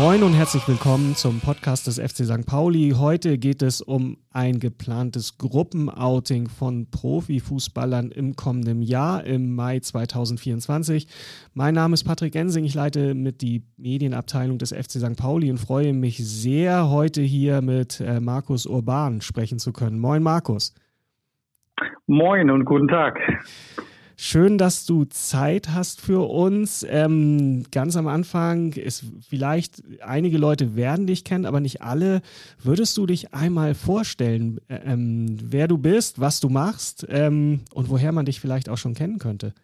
Moin und herzlich willkommen zum Podcast des FC St. Pauli. Heute geht es um ein geplantes Gruppenouting von Profifußballern im kommenden Jahr, im Mai 2024. Mein Name ist Patrick Ensing, ich leite mit die Medienabteilung des FC St. Pauli und freue mich sehr, heute hier mit äh, Markus Urban sprechen zu können. Moin, Markus. Moin und guten Tag. Schön, dass du Zeit hast für uns. Ähm, ganz am Anfang ist vielleicht einige Leute werden dich kennen, aber nicht alle. Würdest du dich einmal vorstellen, ähm, wer du bist, was du machst ähm, und woher man dich vielleicht auch schon kennen könnte?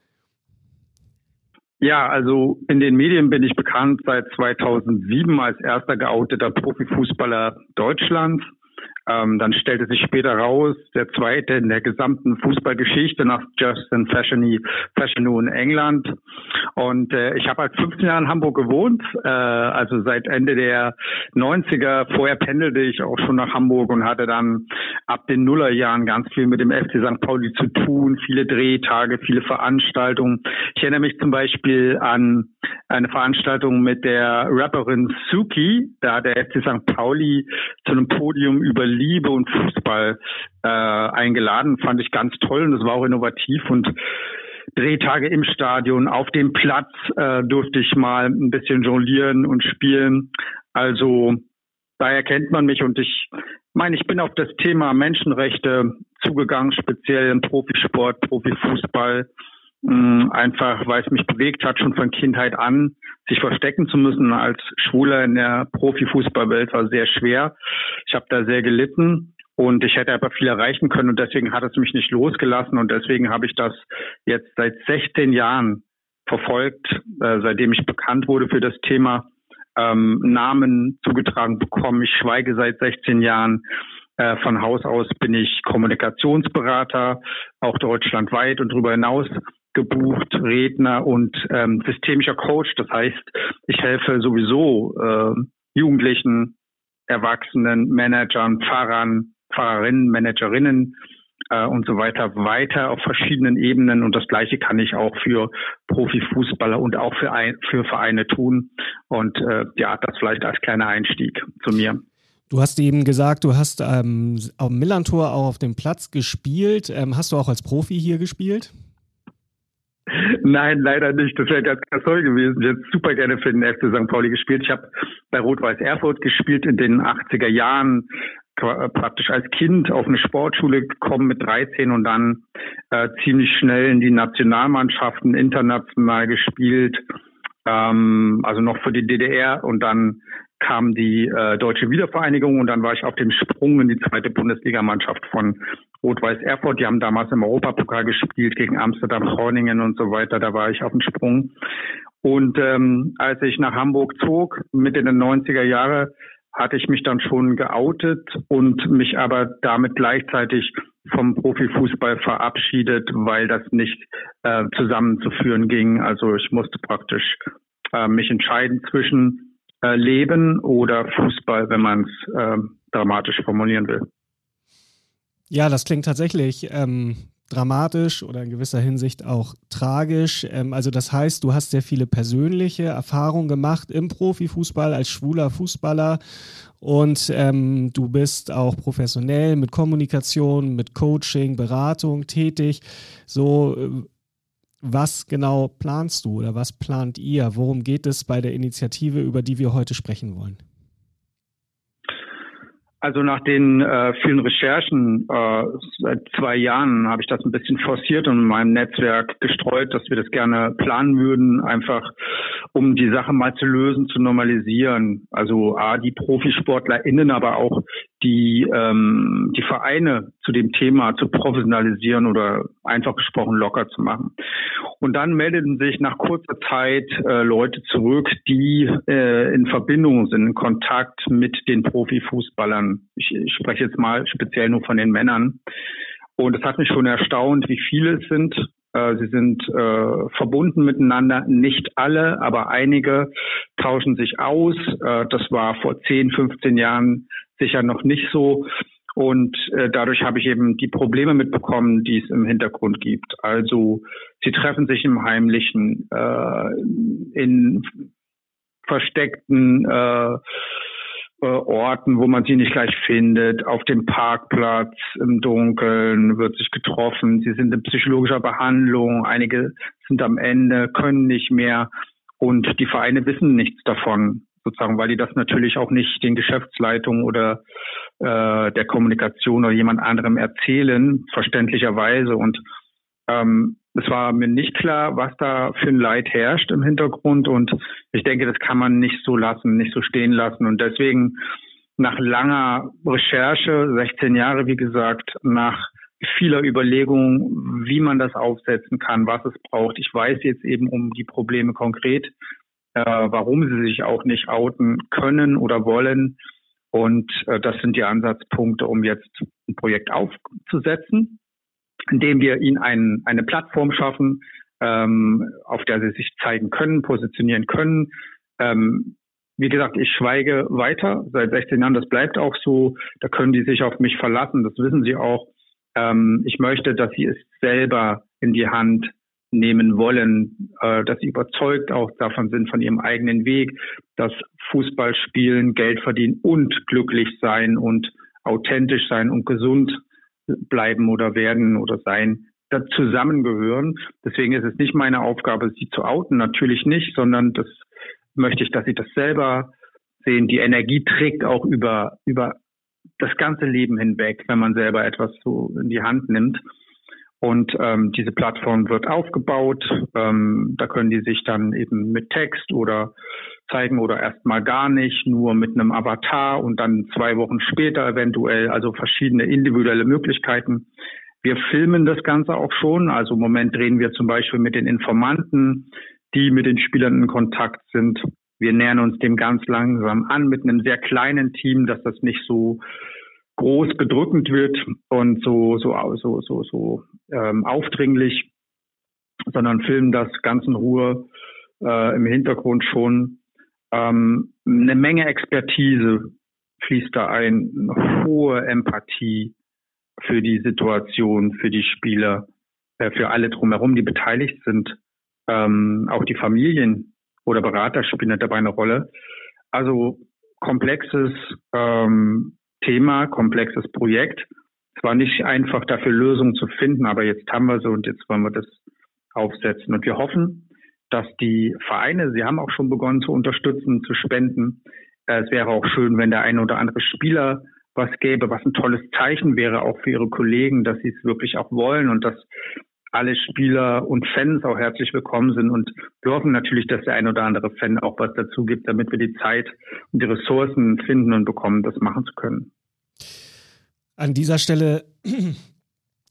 Ja, also in den Medien bin ich bekannt seit 2007 als erster geouteter Profifußballer Deutschlands. Ähm, dann stellte sich später raus, der zweite in der gesamten Fußballgeschichte nach Justin Fashionie, Fashionou in England. Und äh, ich habe halt 15 Jahre in Hamburg gewohnt, äh, also seit Ende der 90er. Vorher pendelte ich auch schon nach Hamburg und hatte dann ab den Nullerjahren ganz viel mit dem FC St. Pauli zu tun, viele Drehtage, viele Veranstaltungen. Ich erinnere mich zum Beispiel an eine Veranstaltung mit der Rapperin Suki. Da hat der FC St. Pauli zu einem Podium über Liebe und Fußball äh, eingeladen. Fand ich ganz toll und das war auch innovativ und Drehtage im Stadion, auf dem Platz äh, durfte ich mal ein bisschen jonglieren und spielen. Also daher kennt man mich und ich meine, ich bin auf das Thema Menschenrechte zugegangen, speziell im Profisport, Profifußball. Mm, einfach weil es mich bewegt hat, schon von Kindheit an, sich verstecken zu müssen als Schwuler in der Profifußballwelt war sehr schwer. Ich habe da sehr gelitten und ich hätte aber viel erreichen können und deswegen hat es mich nicht losgelassen und deswegen habe ich das jetzt seit 16 Jahren verfolgt, äh, seitdem ich bekannt wurde für das Thema, ähm, Namen zugetragen bekommen. Ich schweige seit 16 Jahren. Äh, von Haus aus bin ich Kommunikationsberater, auch deutschlandweit und darüber hinaus gebucht, Redner und ähm, systemischer Coach. Das heißt, ich helfe sowieso äh, Jugendlichen, Erwachsenen, Managern, Pfarrern, Pfarrerinnen, Managerinnen äh, und so weiter weiter auf verschiedenen Ebenen. Und das Gleiche kann ich auch für Profifußballer und auch für, ein, für Vereine tun. Und äh, ja, das vielleicht als kleiner Einstieg zu mir. Du hast eben gesagt, du hast ähm, am Millantor auch auf dem Platz gespielt. Ähm, hast du auch als Profi hier gespielt? Nein, leider nicht. Das wäre ganz, ganz toll gewesen. Ich hätte super gerne für den FC St. Pauli gespielt. Ich habe bei Rot-Weiß Erfurt gespielt in den 80er Jahren, praktisch als Kind auf eine Sportschule gekommen mit 13 und dann äh, ziemlich schnell in die Nationalmannschaften international gespielt. Ähm, also noch für die DDR und dann kam die äh, deutsche Wiedervereinigung und dann war ich auf dem Sprung in die zweite Bundesligamannschaft von Rot-Weiß Erfurt. Die haben damals im Europapokal gespielt gegen Amsterdam, Groningen und so weiter. Da war ich auf dem Sprung. Und ähm, als ich nach Hamburg zog, Mitte der 90er Jahre, hatte ich mich dann schon geoutet und mich aber damit gleichzeitig vom Profifußball verabschiedet, weil das nicht äh, zusammenzuführen ging. Also ich musste praktisch äh, mich entscheiden zwischen äh, Leben oder Fußball, wenn man es äh, dramatisch formulieren will. Ja, das klingt tatsächlich ähm, dramatisch oder in gewisser Hinsicht auch tragisch. Ähm, also das heißt, du hast sehr viele persönliche Erfahrungen gemacht im Profifußball als schwuler Fußballer und ähm, du bist auch professionell mit Kommunikation, mit Coaching, Beratung tätig. So, äh, was genau planst du oder was plant ihr? Worum geht es bei der Initiative, über die wir heute sprechen wollen? Also nach den äh, vielen Recherchen äh, seit zwei Jahren habe ich das ein bisschen forciert und in meinem Netzwerk gestreut, dass wir das gerne planen würden, einfach um die Sache mal zu lösen, zu normalisieren. Also A, die ProfisportlerInnen, aber auch die, ähm, die Vereine zu dem Thema zu professionalisieren oder einfach gesprochen locker zu machen. Und dann meldeten sich nach kurzer Zeit äh, Leute zurück, die äh, in Verbindung sind, in Kontakt mit den Profifußballern. Ich, ich spreche jetzt mal speziell nur von den Männern. Und es hat mich schon erstaunt, wie viele es sind. Äh, sie sind äh, verbunden miteinander, nicht alle, aber einige tauschen sich aus. Äh, das war vor 10, 15 Jahren sicher noch nicht so. Und äh, dadurch habe ich eben die Probleme mitbekommen, die es im Hintergrund gibt. Also sie treffen sich im Heimlichen äh, in versteckten äh, äh, Orten, wo man sie nicht gleich findet, auf dem Parkplatz im Dunkeln wird sich getroffen. Sie sind in psychologischer Behandlung, einige sind am Ende, können nicht mehr und die Vereine wissen nichts davon, sozusagen, weil die das natürlich auch nicht den Geschäftsleitungen oder äh, der Kommunikation oder jemand anderem erzählen, verständlicherweise. Und ähm, es war mir nicht klar, was da für ein Leid herrscht im Hintergrund. Und ich denke, das kann man nicht so lassen, nicht so stehen lassen. Und deswegen nach langer Recherche, 16 Jahre wie gesagt, nach vieler Überlegungen, wie man das aufsetzen kann, was es braucht. Ich weiß jetzt eben um die Probleme konkret, äh, warum sie sich auch nicht outen können oder wollen. Und äh, das sind die Ansatzpunkte, um jetzt ein Projekt aufzusetzen indem wir ihnen ein, eine Plattform schaffen, ähm, auf der sie sich zeigen können, positionieren können. Ähm, wie gesagt, ich schweige weiter seit 16 Jahren, das bleibt auch so. Da können die sich auf mich verlassen, das wissen sie auch. Ähm, ich möchte, dass sie es selber in die Hand nehmen wollen, äh, dass sie überzeugt auch davon sind, von ihrem eigenen Weg, dass Fußball spielen, Geld verdienen und glücklich sein und authentisch sein und gesund bleiben oder werden oder sein, da zusammengehören. Deswegen ist es nicht meine Aufgabe, sie zu outen, natürlich nicht, sondern das möchte ich, dass sie das selber sehen. Die Energie trägt auch über, über das ganze Leben hinweg, wenn man selber etwas so in die Hand nimmt. Und ähm, diese Plattform wird aufgebaut. Ähm, da können die sich dann eben mit Text oder zeigen oder erstmal gar nicht, nur mit einem Avatar und dann zwei Wochen später eventuell, also verschiedene individuelle Möglichkeiten. Wir filmen das Ganze auch schon. Also im Moment drehen wir zum Beispiel mit den Informanten, die mit den Spielern in Kontakt sind. Wir nähern uns dem ganz langsam an mit einem sehr kleinen Team, dass das nicht so groß bedrückend wird und so so so so so ähm, aufdringlich, sondern filmen das ganz in Ruhe äh, im Hintergrund schon ähm, eine Menge Expertise fließt da ein, eine hohe Empathie für die Situation, für die Spieler, äh, für alle drumherum, die beteiligt sind. Ähm, auch die Familien oder Berater spielen dabei eine Rolle. Also komplexes ähm, Thema, komplexes Projekt. Es war nicht einfach dafür Lösungen zu finden, aber jetzt haben wir sie und jetzt wollen wir das aufsetzen. Und wir hoffen, dass die Vereine, sie haben auch schon begonnen zu unterstützen, zu spenden. Äh, es wäre auch schön, wenn der eine oder andere Spieler was gäbe, was ein tolles Zeichen wäre, auch für ihre Kollegen, dass sie es wirklich auch wollen und dass alle Spieler und Fans auch herzlich willkommen sind und wir hoffen natürlich, dass der ein oder andere Fan auch was dazu gibt, damit wir die Zeit und die Ressourcen finden und bekommen, das machen zu können. An dieser Stelle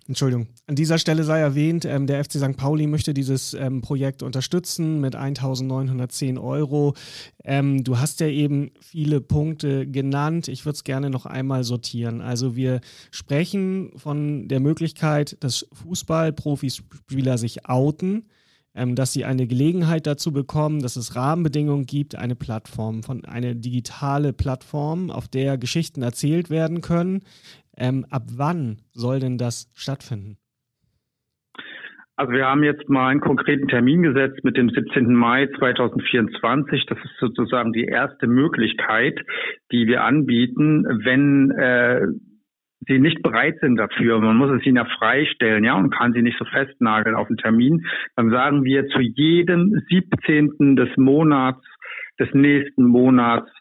Entschuldigung. An dieser Stelle sei erwähnt, ähm, der FC St. Pauli möchte dieses ähm, Projekt unterstützen mit 1910 Euro. Ähm, du hast ja eben viele Punkte genannt. Ich würde es gerne noch einmal sortieren. Also wir sprechen von der Möglichkeit, dass Fußball-Profispieler sich outen ähm, dass sie eine Gelegenheit dazu bekommen, dass es Rahmenbedingungen gibt, eine Plattform, von eine digitale Plattform, auf der Geschichten erzählt werden können, ähm, ab wann soll denn das stattfinden? Also wir haben jetzt mal einen konkreten Termin gesetzt mit dem 17. Mai 2024. Das ist sozusagen die erste Möglichkeit, die wir anbieten, wenn äh, sie nicht bereit sind dafür. Man muss es ihnen ja freistellen, ja, und kann sie nicht so festnageln auf den Termin. Dann sagen wir zu jedem 17. des Monats, des nächsten Monats,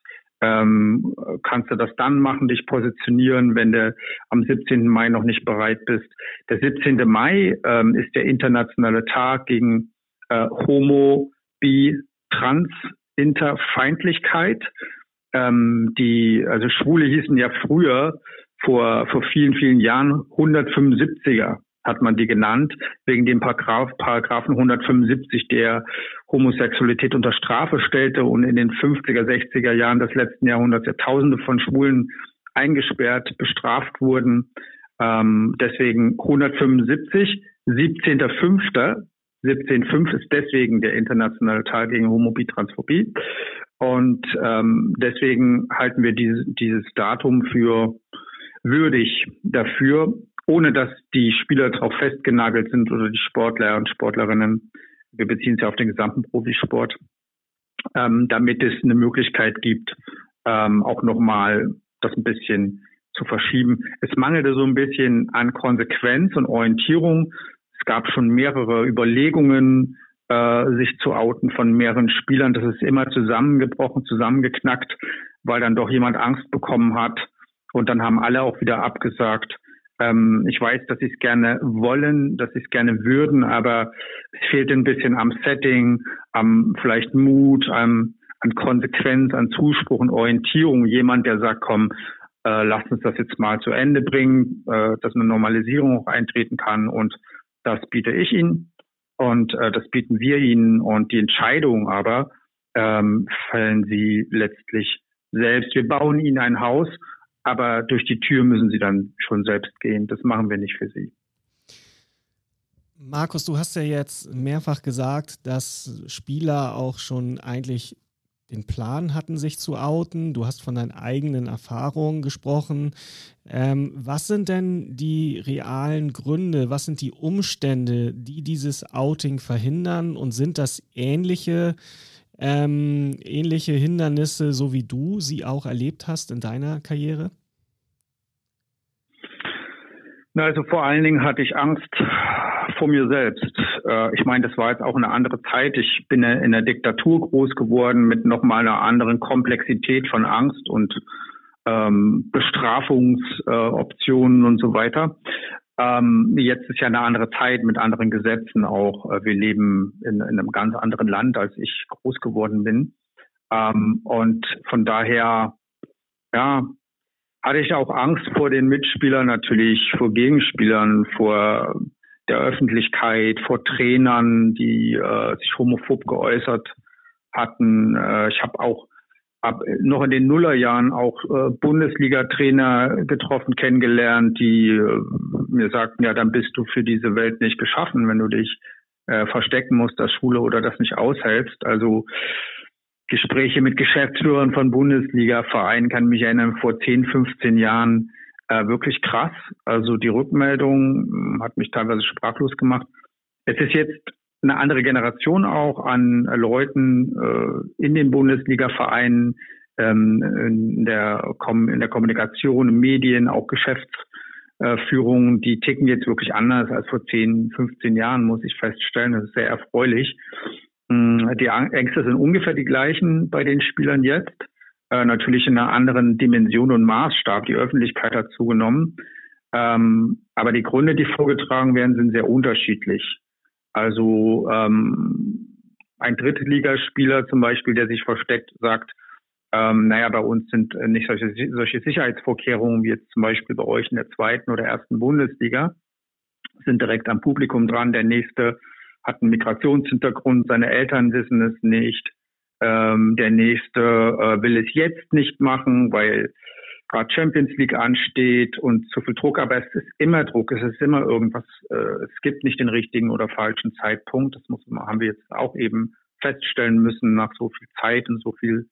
ähm, kannst du das dann machen, dich positionieren, wenn du am 17. Mai noch nicht bereit bist. Der 17. Mai ähm, ist der internationale Tag gegen äh, Homo, Bi, Trans, Interfeindlichkeit. Ähm, die, also Schwule hießen ja früher vor, vor vielen, vielen Jahren 175er hat man die genannt, wegen dem Paragraph, Paragraphen 175, der Homosexualität unter Strafe stellte und in den 50er, 60er Jahren des letzten Jahrhunderts ja Tausende von Schwulen eingesperrt, bestraft wurden. Ähm, deswegen 175, 17.05. 17.05 ist deswegen der internationale Tag gegen Homophobie, Transphobie. Und ähm, deswegen halten wir diese, dieses Datum für würdig dafür, ohne dass die Spieler darauf festgenagelt sind oder die Sportler und Sportlerinnen. Wir beziehen es ja auf den gesamten Profisport. ähm, damit es eine Möglichkeit gibt, ähm, auch nochmal das ein bisschen zu verschieben. Es mangelte so ein bisschen an Konsequenz und Orientierung. Es gab schon mehrere Überlegungen, äh, sich zu outen von mehreren Spielern. Das ist immer zusammengebrochen, zusammengeknackt, weil dann doch jemand Angst bekommen hat. Und dann haben alle auch wieder abgesagt. Ähm, ich weiß, dass sie es gerne wollen, dass sie es gerne würden, aber es fehlt ein bisschen am Setting, am vielleicht Mut, am, an Konsequenz, an Zuspruch und Orientierung. Jemand, der sagt, komm, äh, lasst uns das jetzt mal zu Ende bringen, äh, dass eine Normalisierung auch eintreten kann. Und das biete ich Ihnen und äh, das bieten wir Ihnen. Und die Entscheidung aber ähm, fällen Sie letztlich selbst. Wir bauen Ihnen ein Haus aber durch die Tür müssen sie dann schon selbst gehen. Das machen wir nicht für sie. Markus, du hast ja jetzt mehrfach gesagt, dass Spieler auch schon eigentlich den Plan hatten, sich zu outen. Du hast von deinen eigenen Erfahrungen gesprochen. Ähm, was sind denn die realen Gründe, was sind die Umstände, die dieses Outing verhindern? Und sind das ähnliche, ähm, ähnliche Hindernisse, so wie du sie auch erlebt hast in deiner Karriere? Also vor allen Dingen hatte ich Angst vor mir selbst. Äh, ich meine, das war jetzt auch eine andere Zeit. Ich bin in der Diktatur groß geworden mit nochmal einer anderen Komplexität von Angst und ähm, Bestrafungsoptionen äh, und so weiter. Ähm, jetzt ist ja eine andere Zeit mit anderen Gesetzen auch. Äh, wir leben in, in, einem ganz anderen Land, als ich groß geworden bin. Ähm, und von daher, ja, hatte ich auch Angst vor den Mitspielern natürlich, vor Gegenspielern, vor der Öffentlichkeit, vor Trainern, die äh, sich homophob geäußert hatten. Äh, ich habe auch ab, noch in den Nullerjahren auch äh, Bundesliga-Trainer getroffen, kennengelernt, die äh, mir sagten, ja, dann bist du für diese Welt nicht geschaffen, wenn du dich äh, verstecken musst, das Schule oder das nicht aushältst. Also Gespräche mit Geschäftsführern von Bundesliga-Vereinen kann mich erinnern, vor 10, 15 Jahren äh, wirklich krass. Also die Rückmeldung hm, hat mich teilweise sprachlos gemacht. Es ist jetzt eine andere Generation auch an äh, Leuten äh, in den Bundesliga-Vereinen, ähm, in, der in der Kommunikation, in Medien, auch Geschäftsführung, die ticken jetzt wirklich anders als vor 10, 15 Jahren, muss ich feststellen. Das ist sehr erfreulich. Hm, die Ängste sind ungefähr die gleichen bei den Spielern jetzt. Äh, natürlich in einer anderen Dimension und Maßstab. Die Öffentlichkeit hat zugenommen. Ähm, aber die Gründe, die vorgetragen werden, sind sehr unterschiedlich. Also ähm, ein Drittligaspieler zum Beispiel, der sich versteckt, sagt, ähm, naja, bei uns sind nicht solche, solche Sicherheitsvorkehrungen wie jetzt zum Beispiel bei euch in der zweiten oder ersten Bundesliga, sind direkt am Publikum dran. Der nächste hat einen Migrationshintergrund, seine Eltern wissen es nicht. Ähm, der nächste äh, will es jetzt nicht machen, weil gerade Champions League ansteht und zu viel Druck, aber es ist immer Druck, es ist immer irgendwas, äh, es gibt nicht den richtigen oder falschen Zeitpunkt. Das muss, haben wir jetzt auch eben feststellen müssen nach so viel Zeit und so viel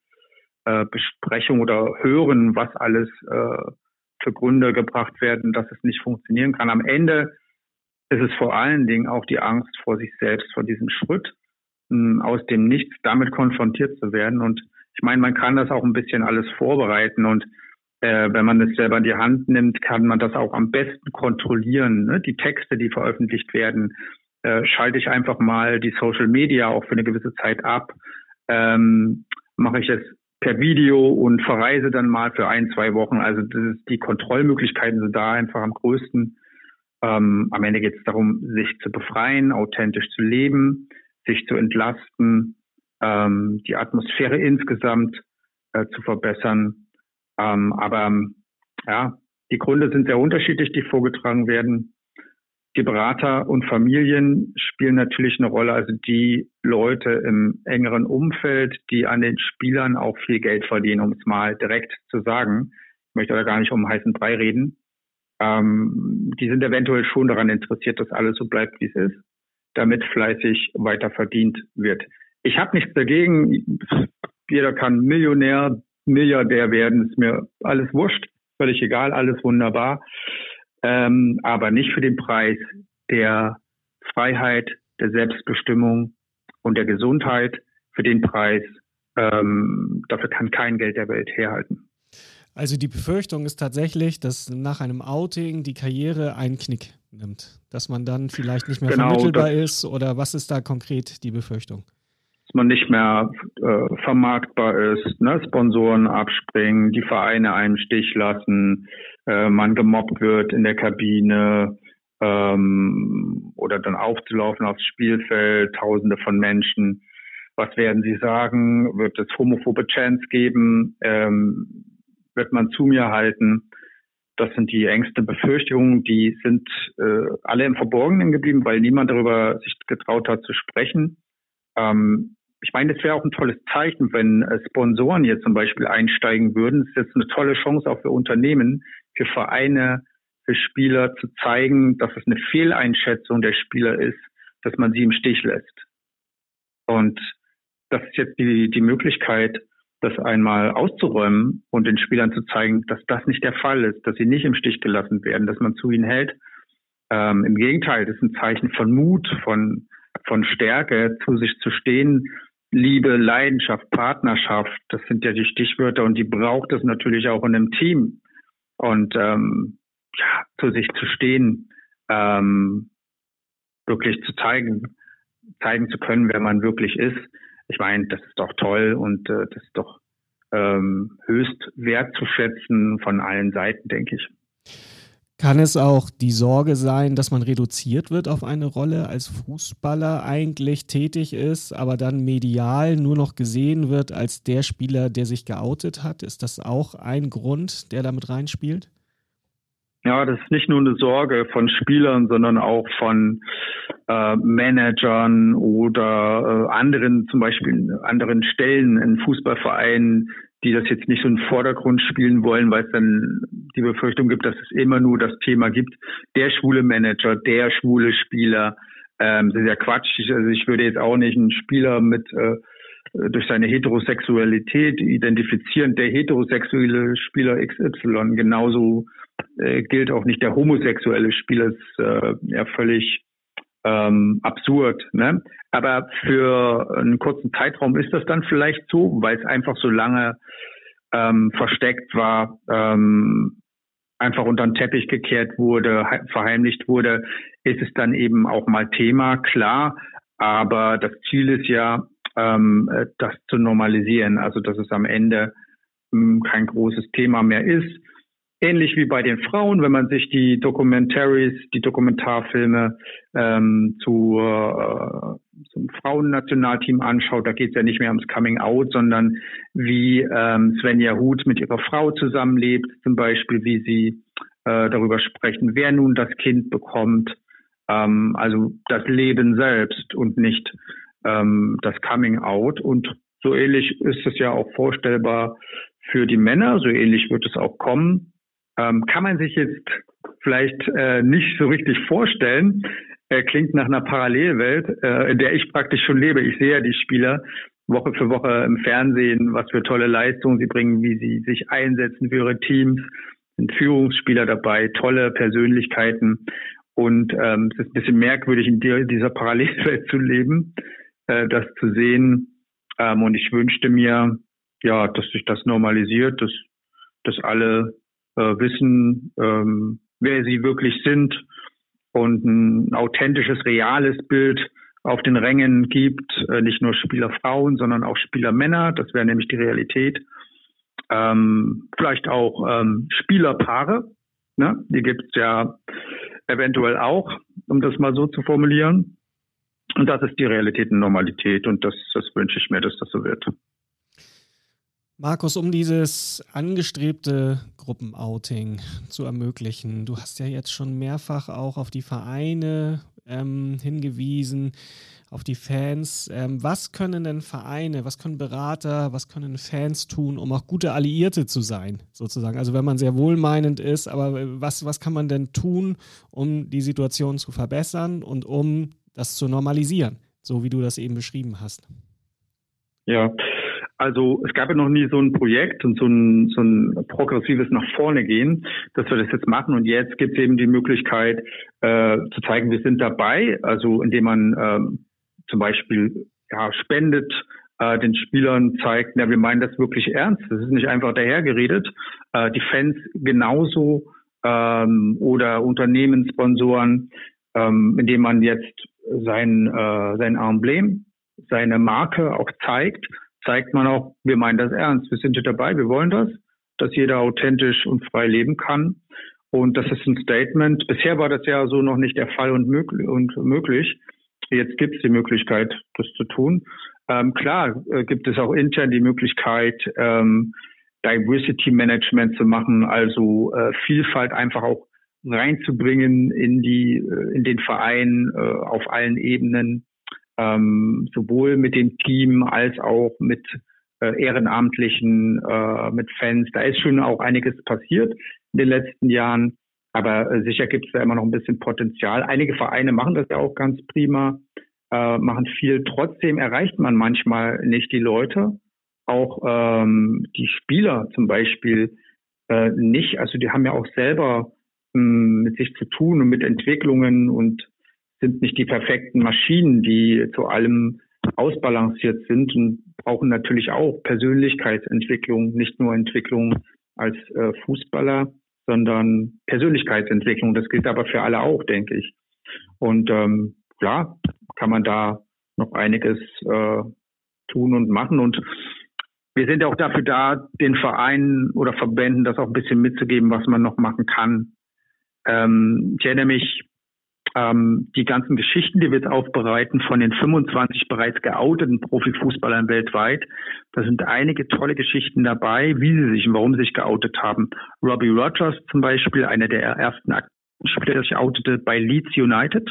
äh, Besprechung oder hören, was alles äh, für Gründe gebracht werden, dass es nicht funktionieren kann. Am Ende ist es vor allen Dingen auch die Angst vor sich selbst, vor diesem Schritt, hm, aus dem Nichts damit konfrontiert zu werden. Und ich meine, man kann das auch ein bisschen alles vorbereiten und äh, wenn man es selber in die Hand nimmt, kann man das auch am besten kontrollieren. Ne? Die Texte, die veröffentlicht werden, äh, schalte ich einfach mal die Social Media auch für eine gewisse Zeit ab. Ähm, mache ich es per Video und verreise dann mal für ein, zwei Wochen. Also ist, die Kontrollmöglichkeiten sind da einfach am größten. Ähm, am Ende geht es darum, sich zu befreien, authentisch zu leben, sich zu entlasten, ähm, die Atmosphäre insgesamt äh, zu verbessern. Ähm, aber ja, die Gründe sind sehr unterschiedlich, die vorgetragen werden. Die Berater und Familien spielen natürlich eine Rolle, also die Leute im engeren Umfeld, die an den Spielern auch viel Geld verdienen, um es mal direkt zu sagen. Ich möchte da gar nicht um heißen Brei reden ähm, die sind eventuell schon daran interessiert, dass alles so bleibt, wie es ist, damit fleißig weiter verdient wird. Ich habe nichts dagegen. Jeder kann Millionär, Milliardär werden, ist mir alles wurscht, völlig egal, alles wunderbar. Ähm, aber nicht für den Preis der Freiheit, der Selbstbestimmung und der Gesundheit, für den Preis ähm, dafür kann kein Geld der Welt herhalten. Also die Befürchtung ist tatsächlich, dass nach einem Outing die Karriere einen Knick nimmt, dass man dann vielleicht nicht mehr genau, vermittelbar ist oder was ist da konkret die Befürchtung? Dass man nicht mehr äh, vermarktbar ist, ne? Sponsoren abspringen, die Vereine einen Stich lassen, äh, man gemobbt wird in der Kabine ähm, oder dann aufzulaufen aufs Spielfeld, Tausende von Menschen. Was werden sie sagen? Wird es homophobe Chants geben? Ähm, wird man zu mir halten. Das sind die Ängste, Befürchtungen, die sind äh, alle im Verborgenen geblieben, weil niemand darüber sich getraut hat zu sprechen. Ähm, ich meine, es wäre auch ein tolles Zeichen, wenn äh, Sponsoren hier zum Beispiel einsteigen würden. Es ist jetzt eine tolle Chance auch für Unternehmen, für Vereine, für Spieler zu zeigen, dass es eine Fehleinschätzung der Spieler ist, dass man sie im Stich lässt. Und das ist jetzt die, die Möglichkeit, das einmal auszuräumen und den Spielern zu zeigen, dass das nicht der Fall ist, dass sie nicht im Stich gelassen werden, dass man zu ihnen hält. Ähm, Im Gegenteil, das ist ein Zeichen von Mut, von, von Stärke, zu sich zu stehen. Liebe, Leidenschaft, Partnerschaft, das sind ja die Stichwörter und die braucht es natürlich auch in einem Team. Und ähm, ja, zu sich zu stehen, ähm, wirklich zu zeigen, zeigen zu können, wer man wirklich ist ich meine, das ist doch toll und äh, das ist doch ähm, höchst wertzuschätzen von allen Seiten, denke ich. Kann es auch die Sorge sein, dass man reduziert wird auf eine Rolle als Fußballer eigentlich tätig ist, aber dann medial nur noch gesehen wird als der Spieler, der sich geoutet hat? Ist das auch ein Grund, der damit reinspielt? Ja, das ist nicht nur eine Sorge von Spielern, sondern auch von äh, Managern oder äh, anderen, zum Beispiel anderen Stellen in Fußballvereinen, die das jetzt nicht so in den Vordergrund spielen wollen, weil es dann die Befürchtung gibt, dass es immer nur das Thema gibt, der schwule Manager, der schwule Spieler. Ähm, das ist ja Quatsch. Also ich würde jetzt auch nicht einen Spieler mit äh, durch seine Heterosexualität identifizieren, der heterosexuelle Spieler XY genauso äh, gilt auch nicht der homosexuelle Spieler, ist äh, ja völlig ähm, absurd. Ne? Aber für einen kurzen Zeitraum ist das dann vielleicht so, weil es einfach so lange ähm, versteckt war, ähm, einfach unter den Teppich gekehrt wurde, verheimlicht wurde, ist es dann eben auch mal Thema, klar. Aber das Ziel ist ja, ähm, das zu normalisieren, also dass es am Ende ähm, kein großes Thema mehr ist ähnlich wie bei den Frauen, wenn man sich die Documentaries, die Dokumentarfilme ähm, zu, äh, zum Frauennationalteam anschaut, da geht es ja nicht mehr ums Coming Out, sondern wie ähm, Svenja Huth mit ihrer Frau zusammenlebt, zum Beispiel, wie sie äh, darüber sprechen, wer nun das Kind bekommt. Ähm, also das Leben selbst und nicht ähm, das Coming Out. Und so ähnlich ist es ja auch vorstellbar für die Männer, so ähnlich wird es auch kommen ähm, kann man sich jetzt vielleicht äh, nicht so richtig vorstellen. Äh, klingt nach einer Parallelwelt, äh, in der ich praktisch schon lebe. Ich sehe ja die Spieler Woche für Woche im Fernsehen, was für tolle Leistungen sie bringen, wie sie sich einsetzen für ihre Teams, sind Führungsspieler dabei, tolle Persönlichkeiten. Und ähm, es ist ein bisschen merkwürdig, in dieser Parallelwelt zu leben, äh, das zu sehen. Ähm, und ich wünschte mir, ja, dass sich das normalisiert, dass, dass alle wissen, ähm, wer sie wirklich sind und ein authentisches, reales Bild auf den Rängen gibt, äh, nicht nur Spielerfrauen, sondern auch Spielermänner, das wäre nämlich die Realität. Ähm, vielleicht auch ähm, Spielerpaare, ne? die gibt es ja eventuell auch, um das mal so zu formulieren. Und das ist die Realität und Normalität und das, das wünsche ich mir, dass das so wird. Markus, um dieses angestrebte Gruppenouting zu ermöglichen, du hast ja jetzt schon mehrfach auch auf die Vereine ähm, hingewiesen, auf die Fans. Ähm, was können denn Vereine, was können Berater, was können Fans tun, um auch gute Alliierte zu sein, sozusagen? Also wenn man sehr wohlmeinend ist, aber äh, was, was kann man denn tun, um die Situation zu verbessern und um das zu normalisieren, so wie du das eben beschrieben hast? Ja, also es gab ja noch nie so ein Projekt und so ein, so ein progressives nach vorne gehen, dass wir das jetzt machen. Und jetzt gibt es eben die Möglichkeit äh, zu zeigen, wir sind dabei. Also indem man ähm, zum Beispiel ja, spendet, äh, den Spielern zeigt, ja, wir meinen das wirklich ernst. Das ist nicht einfach dahergeredet. Äh, die Fans genauso ähm, oder Unternehmenssponsoren, ähm, indem man jetzt sein, äh, sein Emblem, seine Marke auch zeigt, zeigt man auch, wir meinen das ernst. Wir sind hier dabei, wir wollen das, dass jeder authentisch und frei leben kann. Und das ist ein Statement. Bisher war das ja so noch nicht der Fall und möglich. Und möglich. Jetzt gibt es die Möglichkeit, das zu tun. Ähm, klar äh, gibt es auch intern die Möglichkeit, ähm, Diversity Management zu machen, also äh, Vielfalt einfach auch reinzubringen in die äh, in den Verein äh, auf allen Ebenen, ähm, sowohl mit dem Team als auch mit äh, Ehrenamtlichen, äh, mit Fans. Da ist schon auch einiges passiert in den letzten Jahren, aber äh, sicher gibt es da immer noch ein bisschen Potenzial. Einige Vereine machen das ja auch ganz prima äh, machen viel. Trotzdem erreicht man manchmal nicht die Leute, auch ähm, die Spieler zum Beispiel äh, nicht. Also die haben ja auch selber hm, mit sich zu tun und mit Entwicklungen und sind nicht die perfekten Maschinen, die zu allem ausbalanciert sind und brauchen natürlich auch Persönlichkeitsentwicklung, nicht nur Entwicklung als äh, Fußballer, sondern Persönlichkeitsentwicklung. Das gilt aber für alle auch, denke ich. Und ähm, klar, kann man da noch einiges äh, tun und machen. Und wir sind auch dafür da, den Vereinen oder Verbänden das auch ein bisschen mitzugeben, was man noch machen kann. Ähm, ich erinnere mich, ähm, die ganzen Geschichten, die wir jetzt aufbereiten von den 25 bereits geouteten Profifußballern weltweit, da sind einige tolle Geschichten dabei, wie sie sich und warum sie sich geoutet haben. Robbie Rogers zum Beispiel, einer der ersten Spieler, der sich outete bei Leeds United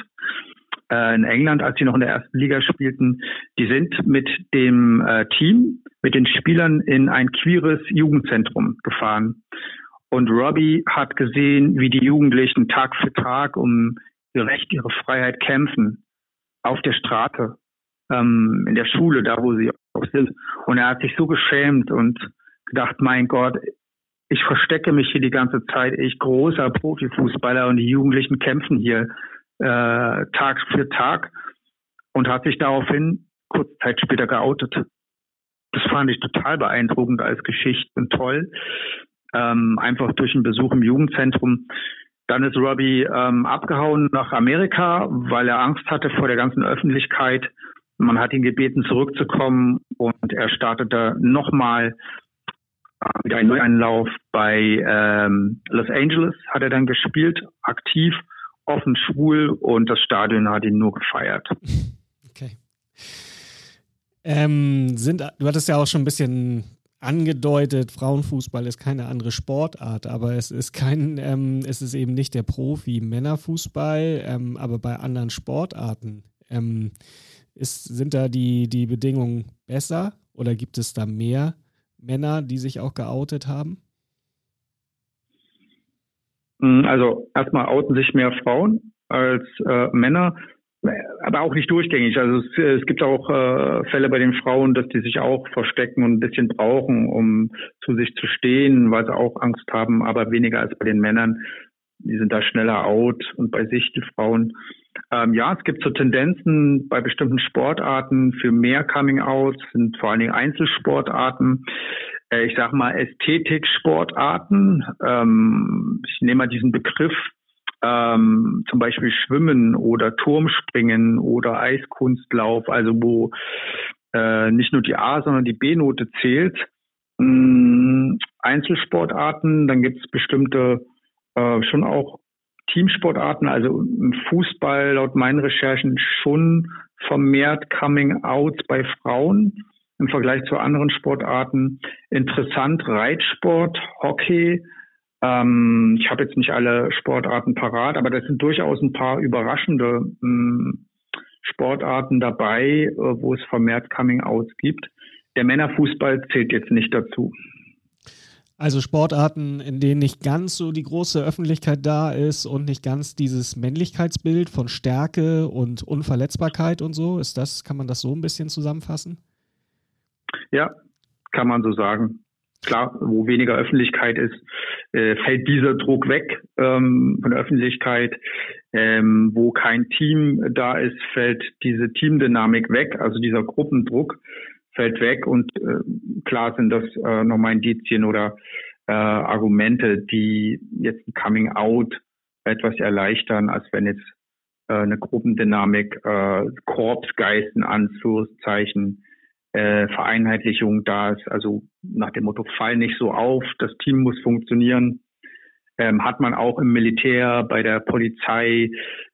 äh, in England, als sie noch in der ersten Liga spielten, die sind mit dem äh, Team, mit den Spielern in ein queeres Jugendzentrum gefahren. Und Robbie hat gesehen, wie die Jugendlichen Tag für Tag um ihr Recht, ihre Freiheit kämpfen. Auf der Straße, ähm, in der Schule, da wo sie auch sind. Und er hat sich so geschämt und gedacht, mein Gott, ich verstecke mich hier die ganze Zeit, ich großer Profifußballer und die Jugendlichen kämpfen hier äh, Tag für Tag und hat sich daraufhin kurz Zeit später geoutet. Das fand ich total beeindruckend als Geschichte und toll. Ähm, einfach durch einen Besuch im Jugendzentrum. Dann ist Robbie ähm, abgehauen nach Amerika, weil er Angst hatte vor der ganzen Öffentlichkeit. Man hat ihn gebeten, zurückzukommen und er startete nochmal äh, wieder einen Neuanlauf bei ähm, Los Angeles, hat er dann gespielt, aktiv offen schwul und das Stadion hat ihn nur gefeiert. Okay. Ähm, sind, du hattest ja auch schon ein bisschen angedeutet, Frauenfußball ist keine andere Sportart, aber es ist kein, ähm, es ist eben nicht der Profi-Männerfußball, ähm, aber bei anderen Sportarten. Ähm, ist, sind da die, die Bedingungen besser oder gibt es da mehr Männer, die sich auch geoutet haben? Hm, also erstmal outen sich mehr Frauen als äh, Männer, aber auch nicht durchgängig. Also es, es gibt auch äh, Fälle bei den Frauen, dass die sich auch verstecken und ein bisschen brauchen, um zu sich zu stehen, weil sie auch Angst haben, aber weniger als bei den Männern. Die sind da schneller out und bei sich die Frauen. Ähm, ja, es gibt so Tendenzen bei bestimmten Sportarten für mehr Coming Out, sind vor allen Dingen Einzelsportarten. Äh, ich sag mal, Ästhetik-Sportarten. Ähm, ich nehme mal diesen Begriff, ähm, zum Beispiel Schwimmen oder Turmspringen oder Eiskunstlauf, also wo äh, nicht nur die A, sondern die B-Note zählt. Ähm, Einzelsportarten, dann gibt es bestimmte äh, schon auch Teamsportarten, also Fußball laut meinen Recherchen schon vermehrt Coming Out bei Frauen im Vergleich zu anderen Sportarten. Interessant Reitsport, Hockey. Ähm, ich habe jetzt nicht alle Sportarten parat, aber das sind durchaus ein paar überraschende ähm, Sportarten dabei, äh, wo es vermehrt Coming-Outs gibt. Der Männerfußball zählt jetzt nicht dazu. Also Sportarten, in denen nicht ganz so die große Öffentlichkeit da ist und nicht ganz dieses Männlichkeitsbild von Stärke und Unverletzbarkeit und so, ist das, kann man das so ein bisschen zusammenfassen? Ja, kann man so sagen. Klar, wo weniger Öffentlichkeit ist, äh, fällt dieser Druck weg ähm, von der Öffentlichkeit. Ähm, wo kein Team da ist, fällt diese Teamdynamik weg, also dieser Gruppendruck. fällt weg und äh, klar sind das äh, nochmal Indizien oder äh, Argumente, die jetzt ein Coming Out etwas erleichtern, als wenn jetzt äh, eine Gruppendynamik, äh, Korpsgeist in Anführungszeichen, äh, Vereinheitlichung da ist. Also nach dem Motto, fall nicht so auf, das Team muss funktionieren. Ähm, hat man auch im Militär, bei der Polizei,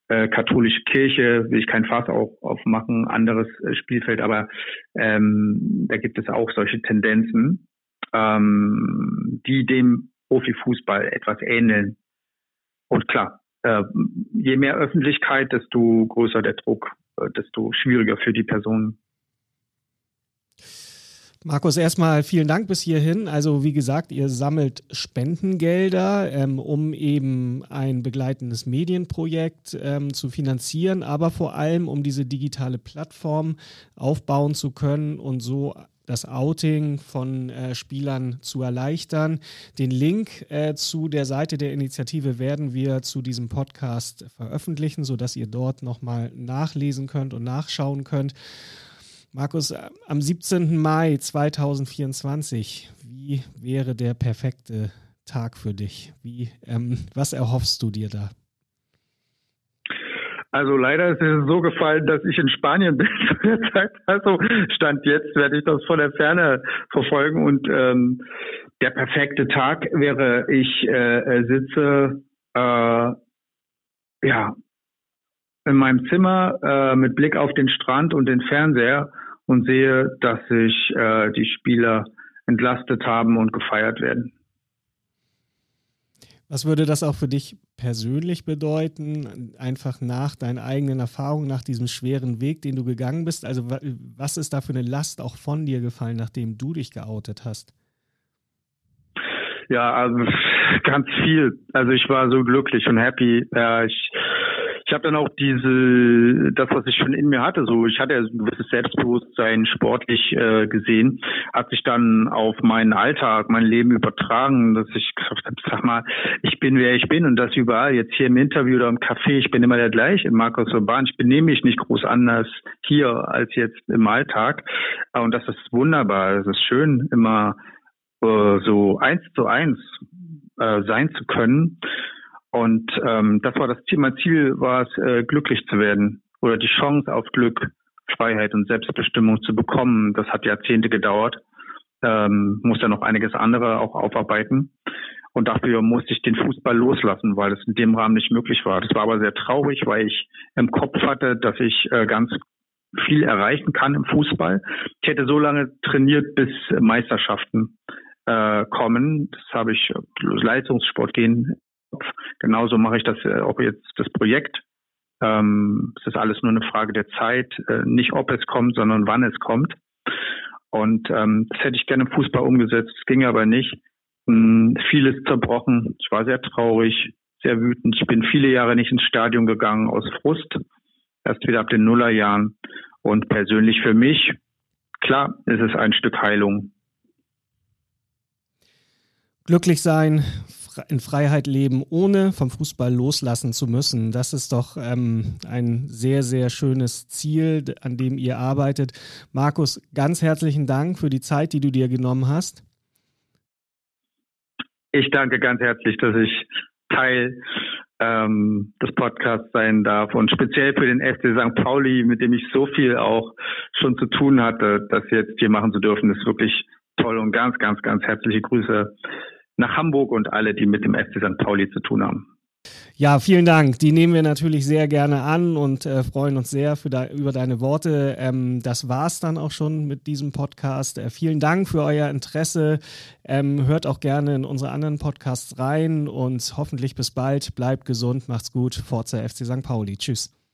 äh, katholische Kirche, will ich kein Fass auch aufmachen, anderes äh, Spielfeld, aber ähm, da gibt es auch solche Tendenzen, ähm, die dem Profifußball etwas ähneln. Und klar, äh, je mehr Öffentlichkeit, desto größer der Druck, äh, desto schwieriger für die Personen. Markus, erstmal vielen Dank bis hierhin. Also wie gesagt, ihr sammelt Spendengelder, ähm, um eben ein begleitendes Medienprojekt ähm, zu finanzieren, aber vor allem, um diese digitale Plattform aufbauen zu können und so das Outing von äh, Spielern zu erleichtern. Den Link äh, zu der Seite der Initiative werden wir zu diesem Podcast veröffentlichen, sodass ihr dort nochmal nachlesen könnt und nachschauen könnt. Markus, äh, am 17. Mai 2024, wie wäre der perfekte Tag für dich? Wie, ähm, was erhoffst du dir da? Also leider ist es so gefallen, dass ich in Spanien bin zu der Zeit. Also Stand jetzt werde ich das von der Ferne verfolgen und ähm, der perfekte Tag wäre, ich äh, sitze äh, ja in meinem Zimmer äh, mit Blick auf den Strand und den Fernseher und sehe, dass sich äh, die Spieler entlastet haben und gefeiert werden. Was würde das auch für dich persönlich bedeuten, einfach nach deinen eigenen Erfahrungen, nach diesem schweren Weg, den du gegangen bist? Also was ist da für eine Last auch von dir gefallen, nachdem du dich geoutet hast? Ja, also ganz viel. Also ich war so glücklich und happy. Ja, ich ich habe dann auch diese, das, was ich schon in mir hatte, so ich hatte ja ein gewisses Selbstbewusstsein sportlich äh, gesehen, hat sich dann auf meinen Alltag, mein Leben übertragen, dass ich gesagt habe, sag mal, ich bin wer ich bin und das überall, jetzt hier im Interview oder im Café, ich bin immer der gleiche, Markus Urban, ich benehme mich nicht groß anders hier als jetzt im Alltag. Und das ist wunderbar, es ist schön, immer äh, so eins zu eins äh, sein zu können und ähm, das war das Ziel. Mein Ziel war es, äh, glücklich zu werden oder die Chance auf Glück, Freiheit und Selbstbestimmung zu bekommen. Das hat Jahrzehnte gedauert. Ähm, muss ja noch einiges andere auch aufarbeiten. Und dafür musste ich den Fußball loslassen, weil es in dem Rahmen nicht möglich war. Das war aber sehr traurig, weil ich im Kopf hatte, dass ich äh, ganz viel erreichen kann im Fußball. Ich hätte so lange trainiert, bis Meisterschaften äh, kommen. Das habe ich äh, Leistungssport gehen Genauso mache ich das äh, auch jetzt das Projekt. Ähm, es ist alles nur eine Frage der Zeit, äh, nicht ob es kommt, sondern wann es kommt. Und ähm, das hätte ich gerne im Fußball umgesetzt, es ging aber nicht. Hm, vieles zerbrochen. Ich war sehr traurig, sehr wütend. Ich bin viele Jahre nicht ins Stadion gegangen aus Frust, erst wieder ab den Nullerjahren. Und persönlich für mich, klar, ist es ein Stück Heilung. Glücklich sein, in Freiheit leben, ohne vom Fußball loslassen zu müssen. Das ist doch ähm, ein sehr, sehr schönes Ziel, an dem ihr arbeitet. Markus, ganz herzlichen Dank für die Zeit, die du dir genommen hast. Ich danke ganz herzlich, dass ich Teil ähm, des Podcasts sein darf und speziell für den FC St. Pauli, mit dem ich so viel auch schon zu tun hatte, das jetzt hier machen zu dürfen, ist wirklich toll und ganz, ganz, ganz herzliche Grüße nach Hamburg und alle, die mit dem FC St. Pauli zu tun haben. Ja, vielen Dank. Die nehmen wir natürlich sehr gerne an und äh, freuen uns sehr de über deine Worte. Ähm, das war's dann auch schon mit diesem Podcast. Äh, vielen Dank für euer Interesse. Ähm, hört auch gerne in unsere anderen Podcasts rein und hoffentlich bis bald. Bleibt gesund, macht's gut. Forza FC St. Pauli. Tschüss.